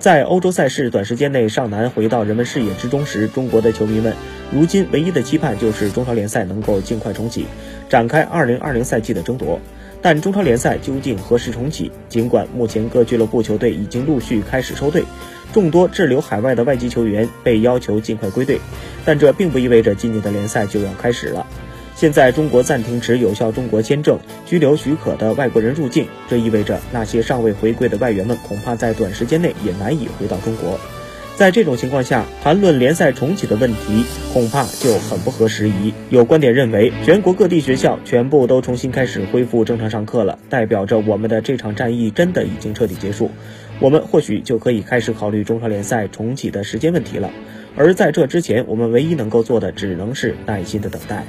在欧洲赛事短时间内尚难回到人们视野之中时，中国的球迷们如今唯一的期盼就是中超联赛能够尽快重启，展开2020赛季的争夺。但中超联赛究竟何时重启？尽管目前各俱乐部球队已经陆续开始收队，众多滞留海外的外籍球员被要求尽快归队，但这并不意味着今年的联赛就要开始了。现在中国暂停持有效中国签证、居留许可的外国人入境，这意味着那些尚未回归的外援们恐怕在短时间内也难以回到中国。在这种情况下，谈论联赛重启的问题恐怕就很不合时宜。有观点认为，全国各地学校全部都重新开始恢复正常上课了，代表着我们的这场战役真的已经彻底结束，我们或许就可以开始考虑中超联赛重启的时间问题了。而在这之前，我们唯一能够做的只能是耐心的等待。